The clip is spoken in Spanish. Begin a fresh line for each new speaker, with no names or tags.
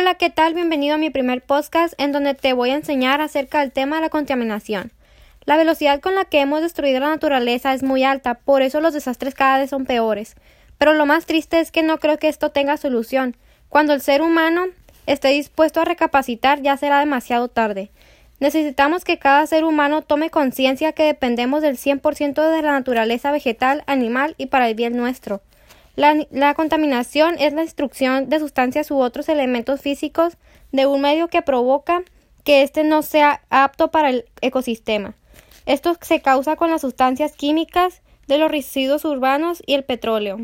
Hola, ¿qué tal? Bienvenido a mi primer podcast en donde te voy a enseñar acerca del tema de la contaminación. La velocidad con la que hemos destruido la naturaleza es muy alta, por eso los desastres cada vez son peores. Pero lo más triste es que no creo que esto tenga solución. Cuando el ser humano esté dispuesto a recapacitar ya será demasiado tarde. Necesitamos que cada ser humano tome conciencia que dependemos del 100% de la naturaleza vegetal, animal y para el bien nuestro. La, contaminación es la destrucción de sustancias u otros elementos físicos de un medio que provoca que éste no sea apto para el ecosistema. Esto se causa con las sustancias químicas de los residuos urbanos y el petróleo.